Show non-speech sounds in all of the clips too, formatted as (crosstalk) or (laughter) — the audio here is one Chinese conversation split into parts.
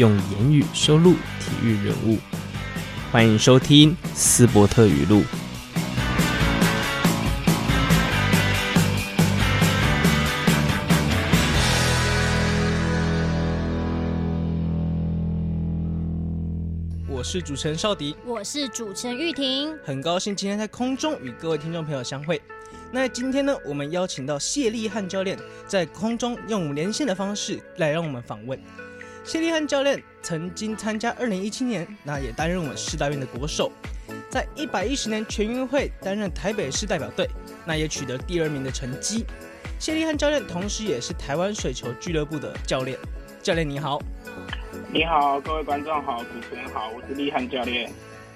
用言语收录体育人物。欢迎收听斯伯特语录。我是主持人邵迪，我是主持人玉婷，很高兴今天在空中与各位听众朋友相会。那今天呢，我们邀请到谢立汉教练在空中用连线的方式来让我们访问。谢立汉教练曾经参加2017年，那也担任我们世大运的国手，在110年全运会担任台北市代表队，那也取得第二名的成绩。谢立汉教练同时也是台湾水球俱乐部的教练。教练你好，你好，各位观众好，主持人好，我是立汉教练。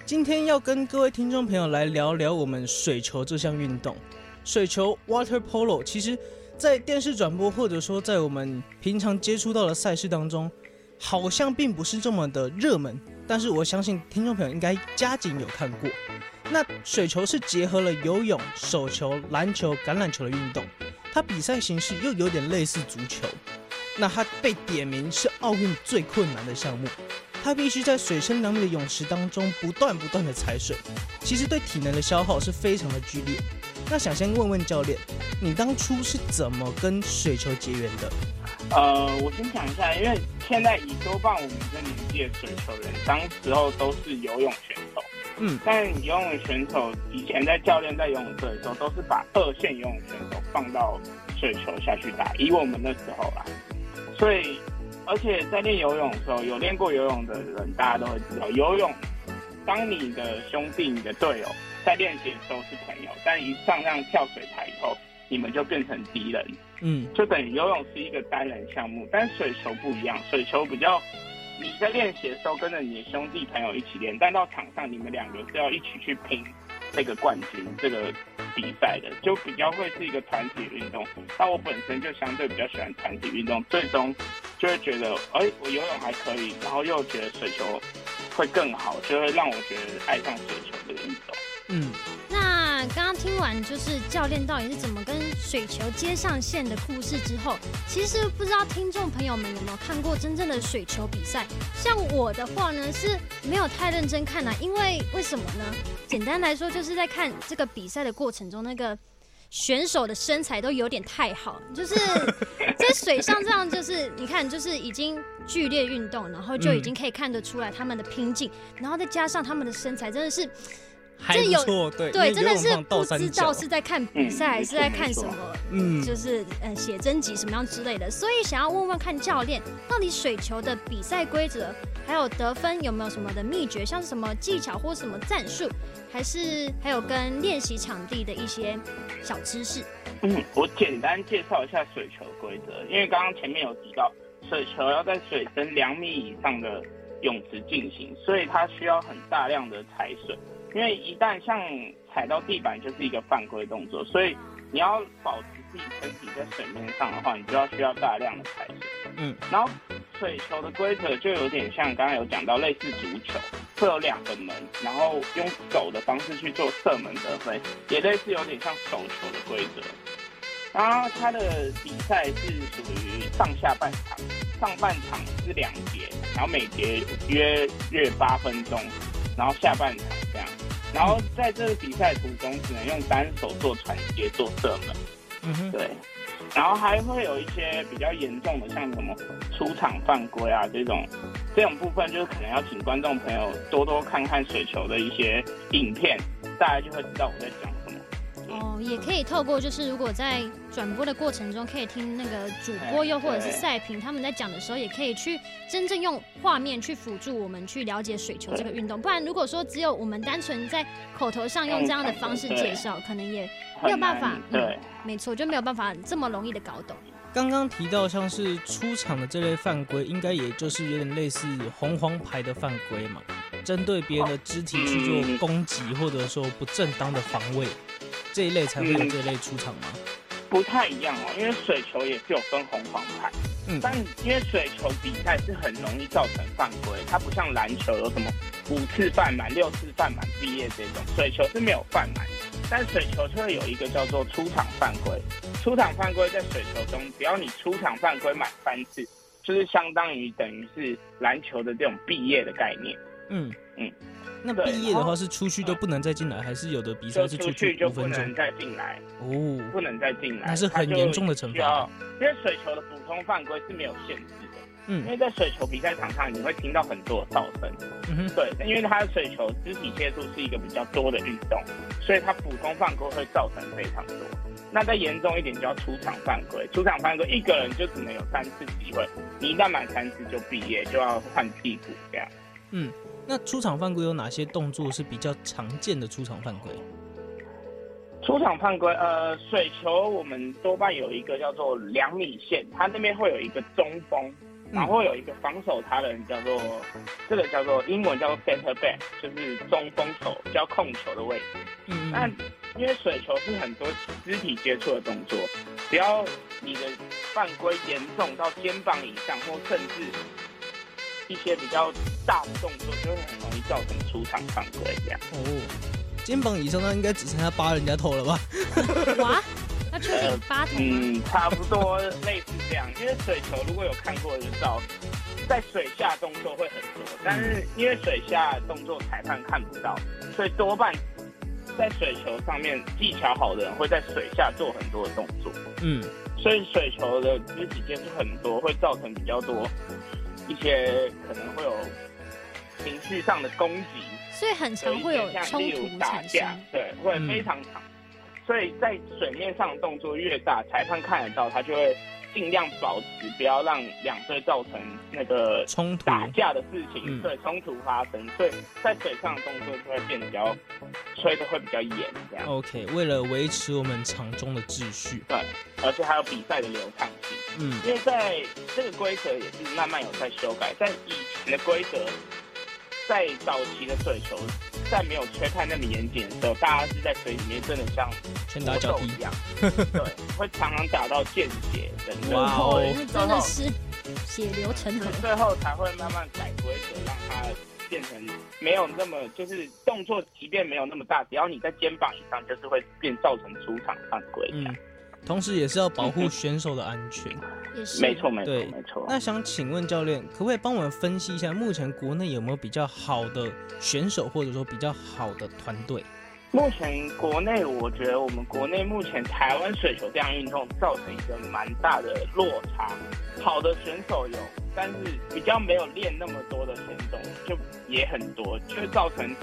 今天要跟各位听众朋友来聊聊我们水球这项运动。水球 （Water Polo） 其实，在电视转播或者说在我们平常接触到的赛事当中，好像并不是这么的热门。但是我相信听众朋友应该加紧有看过。那水球是结合了游泳、手球、篮球、橄榄球的运动，它比赛形式又有点类似足球。那它被点名是奥运最困难的项目，它必须在水深两米的泳池当中不断不断的踩水，其实对体能的消耗是非常的剧烈。那想先问问教练，你当初是怎么跟水球结缘的？呃，我先讲一下，因为现在以多半我们这年纪的水球人，当时候都是游泳选手。嗯，但游泳选手以前在教练在游泳队的时候，都是把二线游泳选手放到水球下去打。以我们那时候啦，所以而且在练游泳的时候，有练过游泳的人，大家都会知道，游泳当你的兄弟、你的队友。在练习的时候是朋友，但一上上跳水台以后，你们就变成敌人。嗯，就等于游泳是一个单人项目，但水球不一样。水球比较你在练习的时候跟着你的兄弟朋友一起练，但到场上你们两个是要一起去拼这个冠军这个比赛的，就比较会是一个团体运动。但我本身就相对比较喜欢团体运动，最终就会觉得，哎、欸，我游泳还可以，然后又觉得水球会更好，就会让我觉得爱上水球听完就是教练到底是怎么跟水球接上线的故事之后，其实不知道听众朋友们有没有看过真正的水球比赛？像我的话呢，是没有太认真看啊，因为为什么呢？(laughs) 简单来说，就是在看这个比赛的过程中，那个选手的身材都有点太好，就是 (laughs) 在水上这样，就是你看，就是已经剧烈运动，然后就已经可以看得出来他们的拼劲，然后再加上他们的身材，真的是。这有对，对，真的是不知道是在看比赛还是在看什么，嗯，就是呃写真集什么样之类的，所以想要问问看教练，到底水球的比赛规则还有得分有没有什么的秘诀，像是什么技巧或什么战术，还是还有跟练习场地的一些小知识？嗯，我简单介绍一下水球规则，因为刚刚前面有提到水球要在水深两米以上的泳池进行，所以它需要很大量的踩水。因为一旦像踩到地板就是一个犯规动作，所以你要保持自己身体在水面上的话，你就要需要大量的踩水。嗯，然后水球的规则就有点像刚刚有讲到类似足球，会有两个门，然后用手的方式去做射门得分，也类似有点像手球的规则。然后它的比赛是属于上下半场，上半场是两节，然后每节约约八分钟，然后下半场。然后在这个比赛途中，只能用单手做传接、做射门。嗯哼，对。然后还会有一些比较严重的，像什么出场犯规啊这种，这种部分就是可能要请观众朋友多多看看水球的一些影片，大家就会知道我在讲。哦，也可以透过就是如果在转播的过程中，可以听那个主播又或者是赛评他们在讲的时候，也可以去真正用画面去辅助我们去了解水球这个运动。不然如果说只有我们单纯在口头上用这样的方式介绍，可能也没有办法。对，没错，就没有办法这么容易的搞懂。刚刚提到像是出场的这类犯规，应该也就是有点类似红黄牌的犯规嘛，针对别人的肢体去做攻击，或者说不正当的防卫，这一类才会有这一类出场吗？不太一样哦，因为水球也是有分红黄牌，嗯，但因为水球比赛是很容易造成犯规，它不像篮球有什么五次犯满、六次犯满毕业这种，水球是没有犯满，但水球就会有一个叫做出场犯规。出场犯规在水球中，只要你出场犯规满三次，就是相当于等于是篮球的这种毕业的概念。嗯嗯。那毕业的话是出去都不能再进来，还是有的比赛是出去就不能再进来？哦，不能再进来，那是很严重的惩罚。因为水球的普通犯规是没有限制的。嗯，因为在水球比赛场上，你会听到很多的噪声。嗯哼，对，因为它的水球肢体接触是一个比较多的运动，所以它普通犯规会造成非常多。那再严重一点，就要出场犯规。出场犯规一个人就只能有三次机会，你一旦满三次就毕业，就要换屁股这样。嗯。那出场犯规有哪些动作是比较常见的出场犯规？出场犯规，呃，水球我们多半有一个叫做两米线，它那边会有一个中锋，然后有一个防守他的人叫做，这个叫做英文叫做 center back，就是中锋手，叫控球的位置。嗯。那因为水球是很多肢体接触的动作，只要你的犯规严重到肩膀以上，或甚至。一些比较大的动作就会很容易造成出场犯规这样。哦，肩膀以上那应该只剩下八人家头了吧？(laughs) 哇，那确定扒头。嗯，差不多类似这样。因为水球如果有看过的就知道，在水下动作会很多，但是因为水下动作裁判看不到，所以多半在水球上面技巧好的人会在水下做很多的动作。嗯，所以水球的肢体接触很多，会造成比较多。一些可能会有情绪上的攻击，所以很常会有冲突打架，对，会非常长。所以在水面上动作越大，裁判看得到，他就会尽量保持不要让两队造成那个冲突打架的事情，对，冲突发生。所以在水上的动作就会变得比较吹的会比较严，这样。OK，为了维持我们场中的秩序，对，而且还有比赛的流畅性。嗯，因为在这个规则也是慢慢有在修改，在以前的规则，在早期的水球，在没有吹判那么严谨的时候，大家是在水里面真的像拳打脚踢。一样，(laughs) 对，会常常打到见血等等，哇哦，真的是血流成河，最后才会慢慢改规则，让它变成没有那么就是动作，即便没有那么大，只要你在肩膀以上，就是会变造成出场犯规。嗯。同时，也是要保护选手的安全。(laughs) 也是，没错，没错，没错。那想请问教练，可不可以帮我们分析一下，目前国内有没有比较好的选手，或者说比较好的团队？目前国内，我觉得我们国内目前台湾水球这样运动造成一个蛮大的落差。好的选手有，但是比较没有练那么多的选手就也很多，就会造成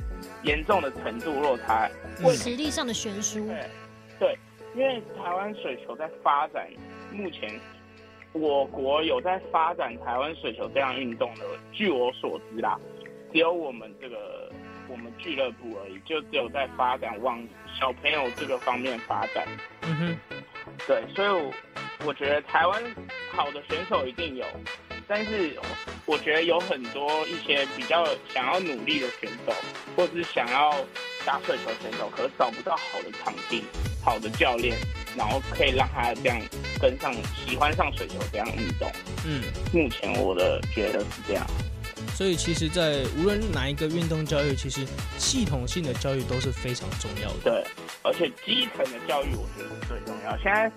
严重的程度落差。实力上的悬殊。对，对。因为台湾水球在发展，目前我国有在发展台湾水球这样运动的，据我所知啦，只有我们这个我们俱乐部而已，就只有在发展往小朋友这个方面发展。嗯哼，对，所以我，我觉得台湾好的选手一定有，但是我觉得有很多一些比较想要努力的选手，或是想要打水球选手，可是找不到好的场地。好的教练，然后可以让他这样跟上，喜欢上水球这样运动。嗯，目前我的觉得是这样。所以其实，在无论哪一个运动教育，其实系统性的教育都是非常重要的。对，而且基层的教育我觉得是最重要。现在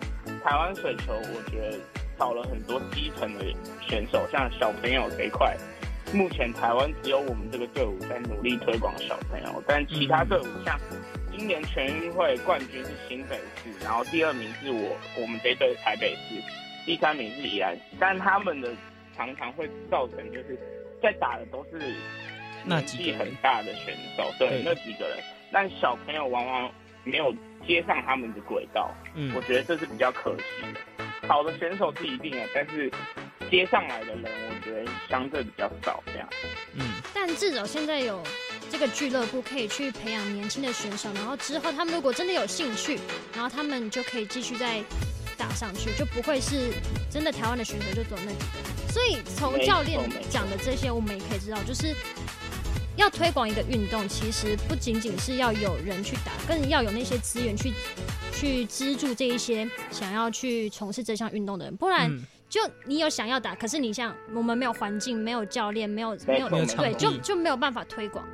台湾水球，我觉得少了很多基层的选手，像小朋友这一块，目前台湾只有我们这个队伍在努力推广小朋友，但其他队伍像。今年全运会冠军是新北市，然后第二名是我我们这队台北市，第三名是宜兰市。但他们的常常会造成就是在打的都是年纪很大的选手，对，那几个人，但小朋友往往没有接上他们的轨道。嗯，我觉得这是比较可惜的。好的选手是一定的，但是接上来的人，我觉得相对比较少这样。嗯，但至少现在有。这个俱乐部可以去培养年轻的选手，然后之后他们如果真的有兴趣，然后他们就可以继续再打上去，就不会是真的台湾的选手就走那几个。所以从教练讲的这些，我们也可以知道，就是要推广一个运动，其实不仅仅是要有人去打，更要有那些资源去去资助这一些想要去从事这项运动的人，不然。嗯就你有想要打，可是你像我们没有环境，没有教练，没有没有对，就就没有办法推广。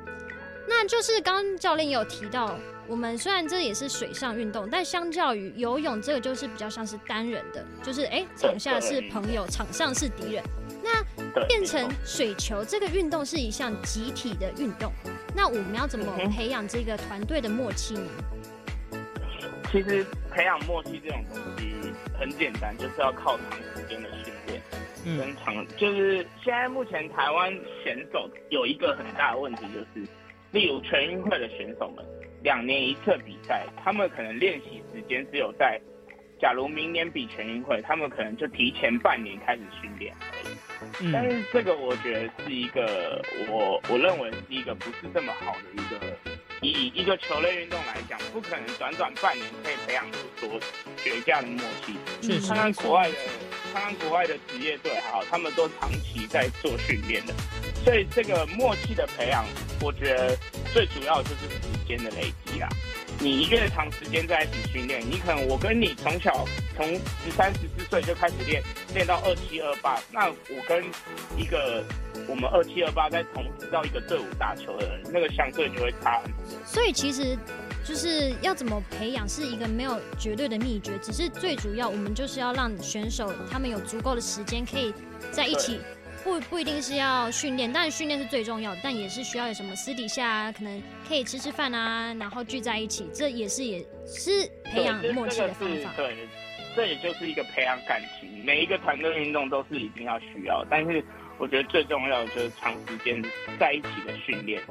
那就是刚刚教练也有提到，我们虽然这也是水上运动，但相较于游泳，这个就是比较像是单人的，就是哎，场下是朋友，场上是敌人。那变成水球这个运动是一项集体的运动，那我们要怎么培养这个团队的默契呢？其实培养默契这种东西很简单，就是要靠长时间的训练，跟长就是现在目前台湾选手有一个很大的问题，就是例如全运会的选手们，两年一次比赛，他们可能练习时间只有在，假如明年比全运会，他们可能就提前半年开始训练而已。但是这个我觉得是一个我我认为是一个不是这么好的一个。以一个球类运动来讲，不可能短短半年可以培养出多绝佳的默契。是看看国外的，看看国外的职业队，好，他们都长期在做训练的。所以这个默契的培养，我觉得最主要就是时间的累积啦。你越长时间在一起训练，你可能我跟你从小从十三十四岁就开始练，练到二七二八，那我跟一个。我们二七二八在同时到一个队伍打球的人，那个相对就会差很多。所以其实就是要怎么培养是一个没有绝对的秘诀，只是最主要我们就是要让选手他们有足够的时间可以在一起，不不一定是要训练，但是训练是最重要的，但也是需要有什么私底下啊，可能可以吃吃饭啊，然后聚在一起，这也是也是培养默契的方法。对，这也就是一个培养感情，每一个团队运动都是一定要需要，但是。我觉得最重要的就是长时间在一起的训练，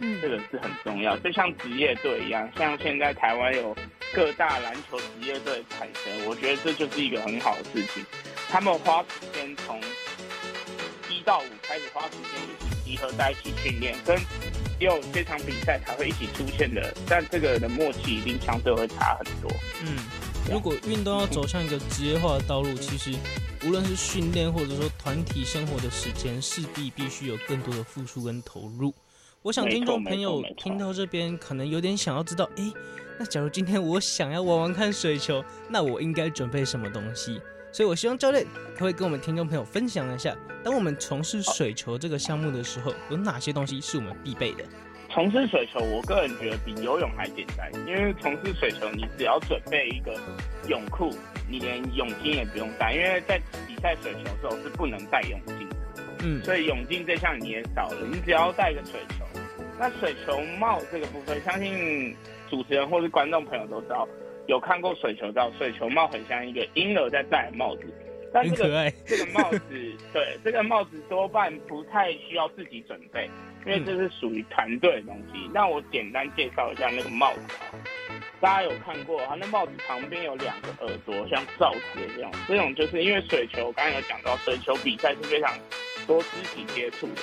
嗯，这个是很重要。就像职业队一样，像现在台湾有各大篮球职业队产生，我觉得这就是一个很好的事情。他们花时间从一到五开始花时间一起集合在一起训练，跟只有这场比赛才会一起出现的，但这个的默契一定相对会差很多。嗯，如果运动要走向一个职业化的道路，其实。无论是训练或者说团体生活的时间，势必必须有更多的付出跟投入。我想听众朋友听到这边，可能有点想要知道，诶、欸，那假如今天我想要玩玩看水球，那我应该准备什么东西？所以我希望教练他会跟我们听众朋友分享一下，当我们从事水球这个项目的时候，有哪些东西是我们必备的？从事水球，我个人觉得比游泳还简单，因为从事水球，你只要准备一个泳裤。你连泳镜也不用戴，因为在比赛水球的时候是不能戴泳镜的。嗯，所以泳镜这项你也少了，你只要戴个水球。那水球帽这个部分，相信主持人或是观众朋友都知道，有看过水球照，水球帽很像一个婴儿在戴的帽子。但这个这个帽子，对，这个帽子多半不太需要自己准备，因为这是属于团队的东西。那我简单介绍一下那个帽子大家有看过，它那帽子旁边有两个耳朵，像罩子这样。这种就是因为水球，刚刚有讲到，水球比赛是非常多肢体接触的，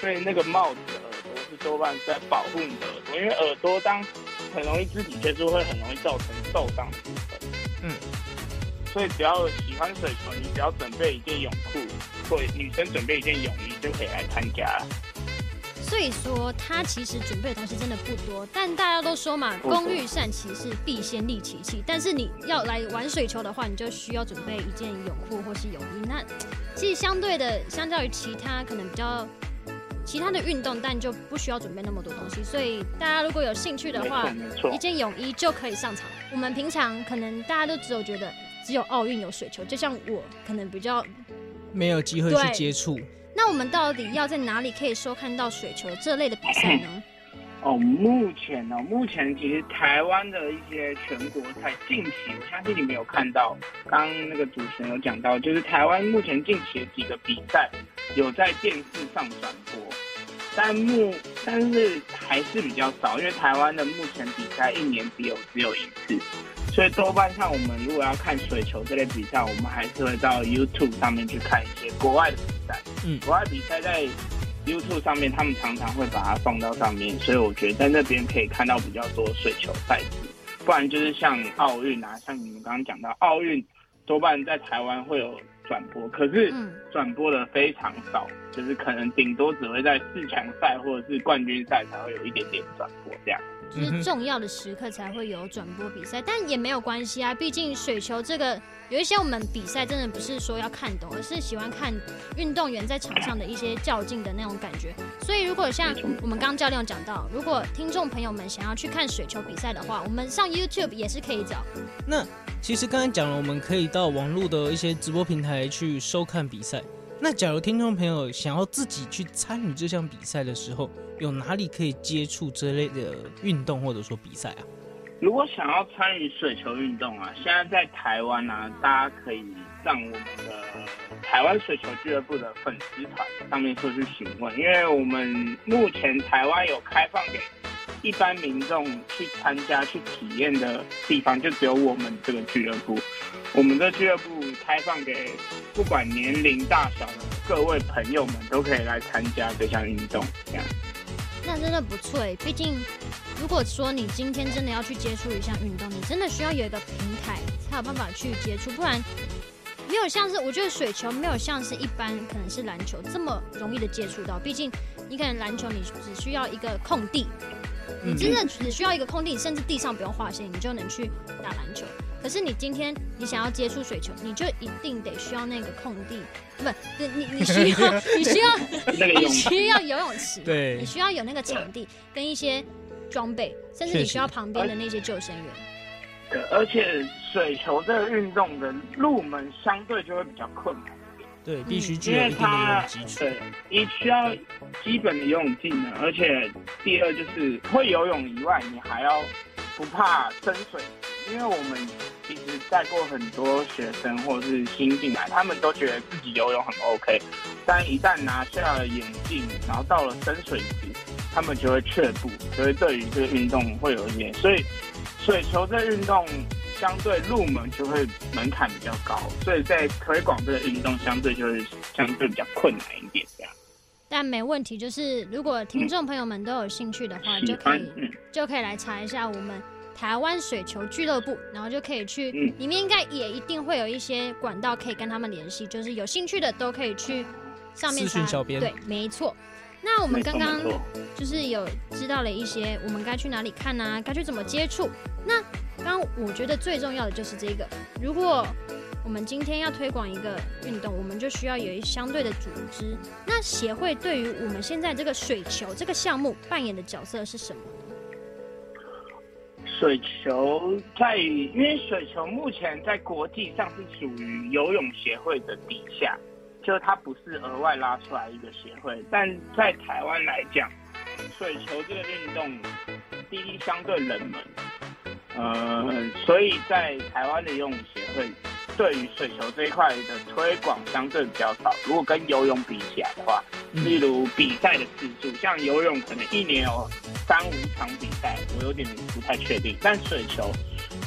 所以那个帽子的耳朵是多半在保护你的耳朵，因为耳朵当很容易肢体接触，会很容易造成受伤的部分。嗯，所以只要喜欢水球，你只要准备一件泳裤，或女生准备一件泳衣就可以来参加了。所以说，他其实准备的东西真的不多，但大家都说嘛，工欲善其事，必先利其器。但是你要来玩水球的话，你就需要准备一件泳裤或是泳衣。那其实相对的，相较于其他可能比较其他的运动，但就不需要准备那么多东西。所以大家如果有兴趣的话，一件泳衣就可以上场。我们平常可能大家都只有觉得只有奥运有水球，就像我可能比较没有机会去接触。那我们到底要在哪里可以收看到水球这类的比赛呢？哦，目前呢、目前其实台湾的一些全国赛，近期我相信你们有看到，刚刚那个主持人有讲到，就是台湾目前近期的几个比赛有在电视上转播，但目但是还是比较少，因为台湾的目前比赛一年只有只有一次。所以多半像我们如果要看水球这类比赛，我们还是会到 YouTube 上面去看一些国外的比赛。嗯，国外比赛在 YouTube 上面，他们常常会把它放到上面，所以我觉得在那边可以看到比较多水球赛事。不然就是像奥运啊，像你们刚刚讲到奥运，多半在台湾会有转播，可是转播的非常少，嗯、就是可能顶多只会在四强赛或者是冠军赛才会有一点点转播这样。就是重要的时刻才会有转播比赛，但也没有关系啊。毕竟水球这个有一些我们比赛真的不是说要看懂，而是喜欢看运动员在场上的一些较劲的那种感觉。所以如果像我们刚刚教练有讲到，如果听众朋友们想要去看水球比赛的话，我们上 YouTube 也是可以找。那其实刚才讲了，我们可以到网络的一些直播平台去收看比赛。那假如听众朋友想要自己去参与这项比赛的时候，有哪里可以接触这类的运动或者说比赛啊？如果想要参与水球运动啊，现在在台湾啊，大家可以上我们的台湾水球俱乐部的粉丝团上面说去询问，因为我们目前台湾有开放给一般民众去参加、去体验的地方，就只有我们这个俱乐部。我们的俱乐部开放给不管年龄大小的各位朋友们都可以来参加这项运动，这样。那真的不错诶，毕竟如果说你今天真的要去接触一项运动，你真的需要有一个平台才有办法去接触，不然没有像是我觉得水球没有像是一般可能是篮球这么容易的接触到，毕竟你可能篮球你只需要一个空地。你真的只需要一个空地，甚至地上不用画线，你就能去打篮球。可是你今天你想要接触水球，你就一定得需要那个空地，不，你 (laughs) 你需要你需要你需要游泳池，对，你需要有那个场地跟一些装备，甚至你需要旁边的那些救生员。对，而且水球这个运动的入门相对就会比较困难。对，必须具有一定的游泳基础。对，你需要基本的游泳技能，而且第二就是会游泳以外，你还要不怕深水。因为我们其实带过很多学生或者是新进来，他们都觉得自己游泳很 OK，但一旦拿下了眼镜，然后到了深水池，他们就会却步，就会对于这个运动会有一点。所以水球这运动。相对入门就会门槛比较高，所以在推广这个运动相对就会相对比较困难一点这样。但没问题，就是如果听众朋友们都有兴趣的话，嗯、就可以、嗯、就可以来查一下我们台湾水球俱乐部，然后就可以去、嗯、里面应该也一定会有一些管道可以跟他们联系，就是有兴趣的都可以去上面查。对，没错。那我们刚刚就是有知道了一些我们该去哪里看啊，该去怎么接触。那刚刚我觉得最重要的就是这个，如果我们今天要推广一个运动，我们就需要有一相对的组织。那协会对于我们现在这个水球这个项目扮演的角色是什么呢？水球在，因为水球目前在国际上是属于游泳协会的底下，就它不是额外拉出来一个协会。但在台湾来讲，水球这个运动第一相对冷门。呃，所以在台湾的游泳协会对于水球这一块的推广相对比较少。如果跟游泳比起来的话，例如比赛的次数，像游泳可能一年有三五场比赛，我有点不太确定。但水球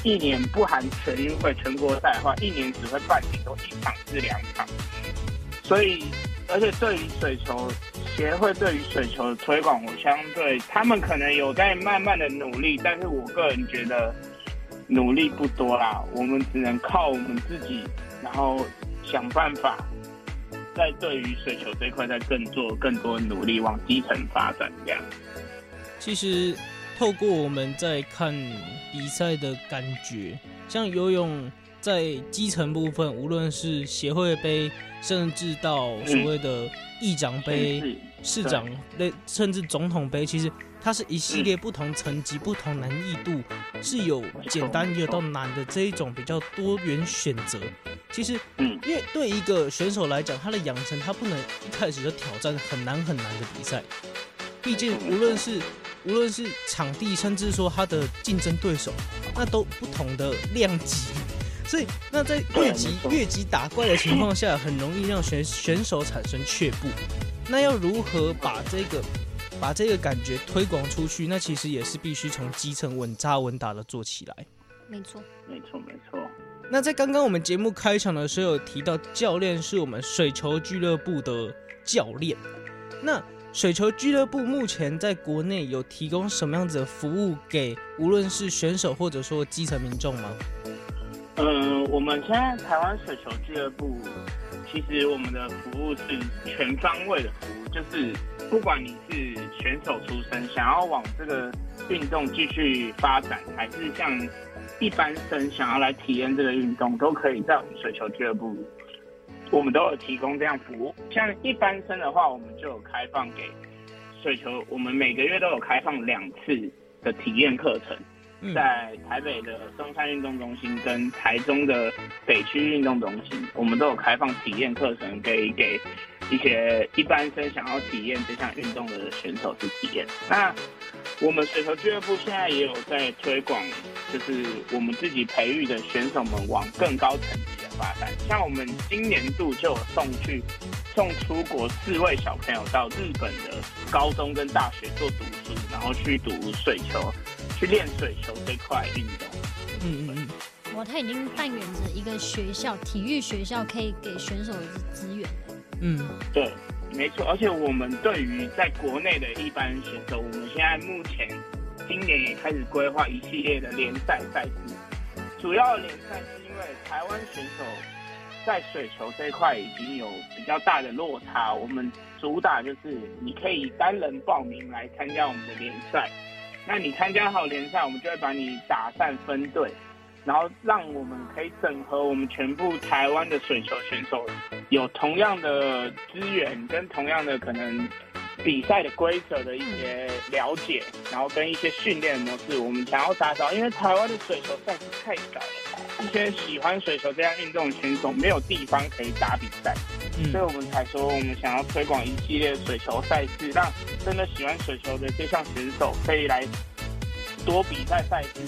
一年不含全运会、全国赛的话，一年只会办顶多一场至两场。所以，而且对于水球。协会对于水球的推广，我相对他们可能有在慢慢的努力，但是我个人觉得努力不多啦。我们只能靠我们自己，然后想办法，在对于水球这一块再更做更多努力，往基层发展这样。其实透过我们在看比赛的感觉，像游泳在基层部分，无论是协会杯，甚至到所谓的议长杯。嗯市长类甚至总统杯，其实它是一系列不同层级、嗯、不同难易度，是有简单也有到难的这一种比较多元选择。其实，嗯，因为对一个选手来讲，他的养成他不能一开始就挑战很难很难的比赛。毕竟，无论是无论是场地，甚至说他的竞争对手，那都不同的量级。所以，那在越级越级打怪的情况下，很容易让选选手产生却步。那要如何把这个把这个感觉推广出去？那其实也是必须从基层稳扎稳打的做起来。没错，没错，没错。那在刚刚我们节目开场的时候有提到，教练是我们水球俱乐部的教练。那水球俱乐部目前在国内有提供什么样子的服务给无论是选手或者说基层民众吗？嗯，我们现在台湾水球俱乐部，其实我们的服务是全方位的服务，就是不管你是选手出身，想要往这个运动继续发展，还是像一般生想要来体验这个运动，都可以在我们水球俱乐部，我们都有提供这样服务。像一般生的话，我们就有开放给水球，我们每个月都有开放两次的体验课程。在台北的松山运动中心跟台中的北区运动中心，我们都有开放体验课程，给给一些一般生想要体验这项运动的选手去体验。那我们水球俱乐部现在也有在推广，就是我们自己培育的选手们往更高层级的发展。像我们今年度就有送去送出国四位小朋友到日本的高中跟大学做读书，然后去读水球。去练水球这块运动，嗯嗯嗯，哇，他已经扮演着一个学校，体育学校可以给选手的资源。嗯，对，没错。而且我们对于在国内的一般选手，我们现在目前今年也开始规划一系列的联赛赛事。主要联赛是因为台湾选手在水球这一块已经有比较大的落差，我们主打就是你可以单人报名来参加我们的联赛。那你参加好联赛，我们就会把你打散分队，然后让我们可以整合我们全部台湾的水球选手，有同样的资源跟同样的可能比赛的规则的一些了解，然后跟一些训练模式，我们想要打造，因为台湾的水球赛事太少了，一些喜欢水球这样运动的选手没有地方可以打比赛。嗯、所以我们才说，我们想要推广一系列水球赛事，让真的喜欢水球的这项选手可以来多比赛赛事。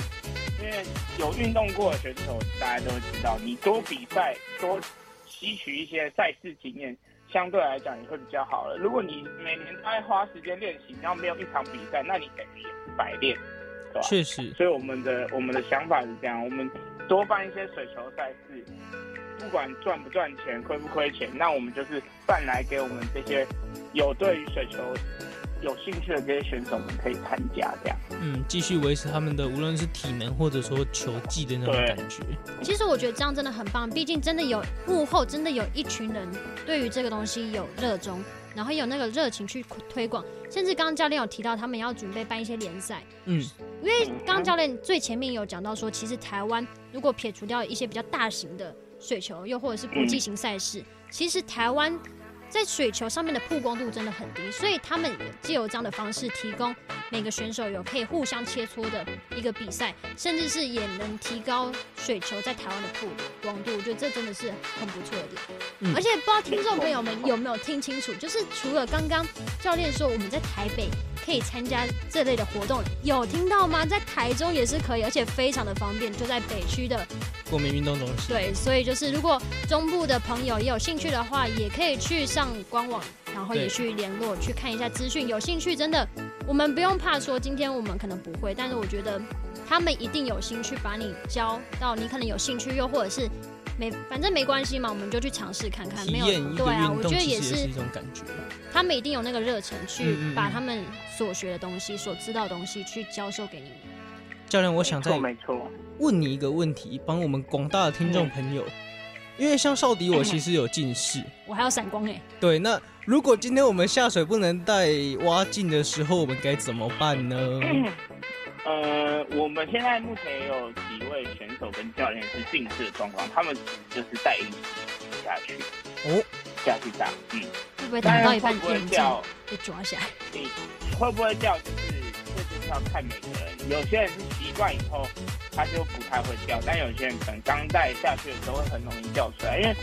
因为有运动过的选手，大家都知道，你多比赛，多吸取一些赛事经验，相对来讲也会比较好了。如果你每年都在花时间练习，然后没有一场比赛，那你等于也是白练，对吧？确实。所以我们的我们的想法是这样，我们多办一些水球赛事。不管赚不赚钱，亏不亏钱，那我们就是办来给我们这些有对于水球有兴趣的这些选手们可以参加，这样。嗯，继续维持他们的无论是体能或者说球技的那种感觉。其实我觉得这样真的很棒，毕竟真的有幕后真的有一群人对于这个东西有热衷，然后有那个热情去推广。甚至刚刚教练有提到，他们要准备办一些联赛。嗯，因为刚刚教练最前面有讲到说，其实台湾如果撇除掉一些比较大型的。水球又或者是国际型赛事，其实台湾在水球上面的曝光度真的很低，所以他们也借由这样的方式提供每个选手有可以互相切磋的一个比赛，甚至是也能提高水球在台湾的曝光度。我觉得这真的是很不错的点。嗯，而且不知道听众朋友们有没有听清楚，就是除了刚刚教练说我们在台北。可以参加这类的活动，有听到吗？在台中也是可以，而且非常的方便，就在北区的国民运动中心。对，所以就是如果中部的朋友也有兴趣的话，也可以去上官网，然后也去联络去看一下资讯。有兴趣真的，我们不用怕说今天我们可能不会，但是我觉得他们一定有心去把你教到你可能有兴趣，又或者是。没，反正没关系嘛，我们就去尝试看看。没有，对啊，我觉得也是一种感觉。他们一定有那个热忱去把他们所学的东西、所知道的东西去教授给你们。教练，我想再问你一个问题，帮我们广大的听众朋友，因为像少迪，我其实有近视，(coughs) 我还有闪光哎。对，那如果今天我们下水不能带蛙镜的时候，我们该怎么办呢？(coughs) 呃，我们现在目前也有几位选手跟教练是近视的状况，他们就是戴隐形下去哦，下去打，嗯，会不会打到一半会掉被抓下来？你会不会掉？看每个人，有些人是习惯以后他就不太会掉，但有些人可能刚戴下去的时候会很容易掉出来，因为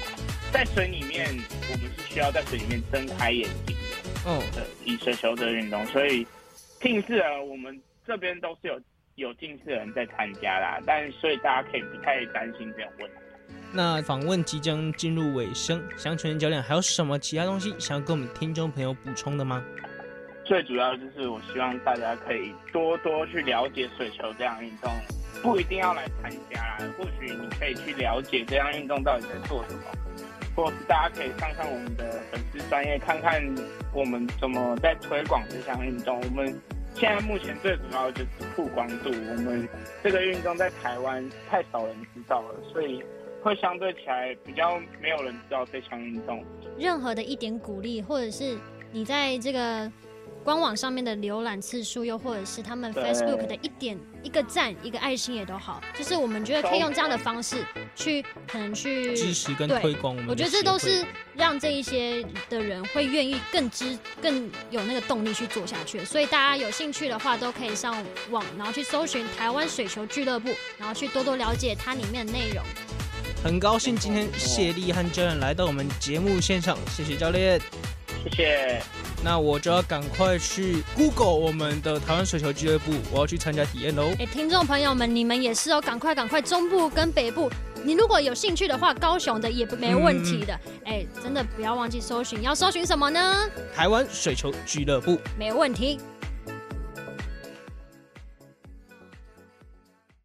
在水里面我们是需要在水里面睁开眼睛的，嗯，的以水球的运动，所以近视啊，我们。这边都是有有近视的人在参加啦，但所以大家可以不太担心这种问题。那访问即将进入尾声，想请问教练还有什么其他东西想要跟我们听众朋友补充的吗？最主要就是我希望大家可以多多去了解水球这样运动，不一定要来参加，或许你可以去了解这样运动到底在做什么，或是大家可以看看我们的粉丝专业看看我们怎么在推广这项运动，我们。现在目前最主要就是曝光度，我们这个运动在台湾太少人知道了，所以会相对起来比较没有人知道这项运动。任何的一点鼓励，或者是你在这个。官网上面的浏览次数，又或者是他们 Facebook 的一点一个赞、一个爱心也都好，就是我们觉得可以用这样的方式去可能去支持跟推广我们。我觉得这都是让这一些的人会愿意更支、更有那个动力去做下去。所以大家有兴趣的话，都可以上网，然后去搜寻台湾水球俱乐部，然后去多多了解它里面的内容。很高兴今天谢立汉教练来到我们节目现场，谢谢教练，谢谢。那我就要赶快去 Google 我们的台湾水球俱乐部，我要去参加体验喽。哎，听众朋友们，你们也是哦，赶快赶快，中部跟北部，你如果有兴趣的话，高雄的也没问题的。哎、嗯，真的不要忘记搜寻，要搜寻什么呢？台湾水球俱乐部，没问题。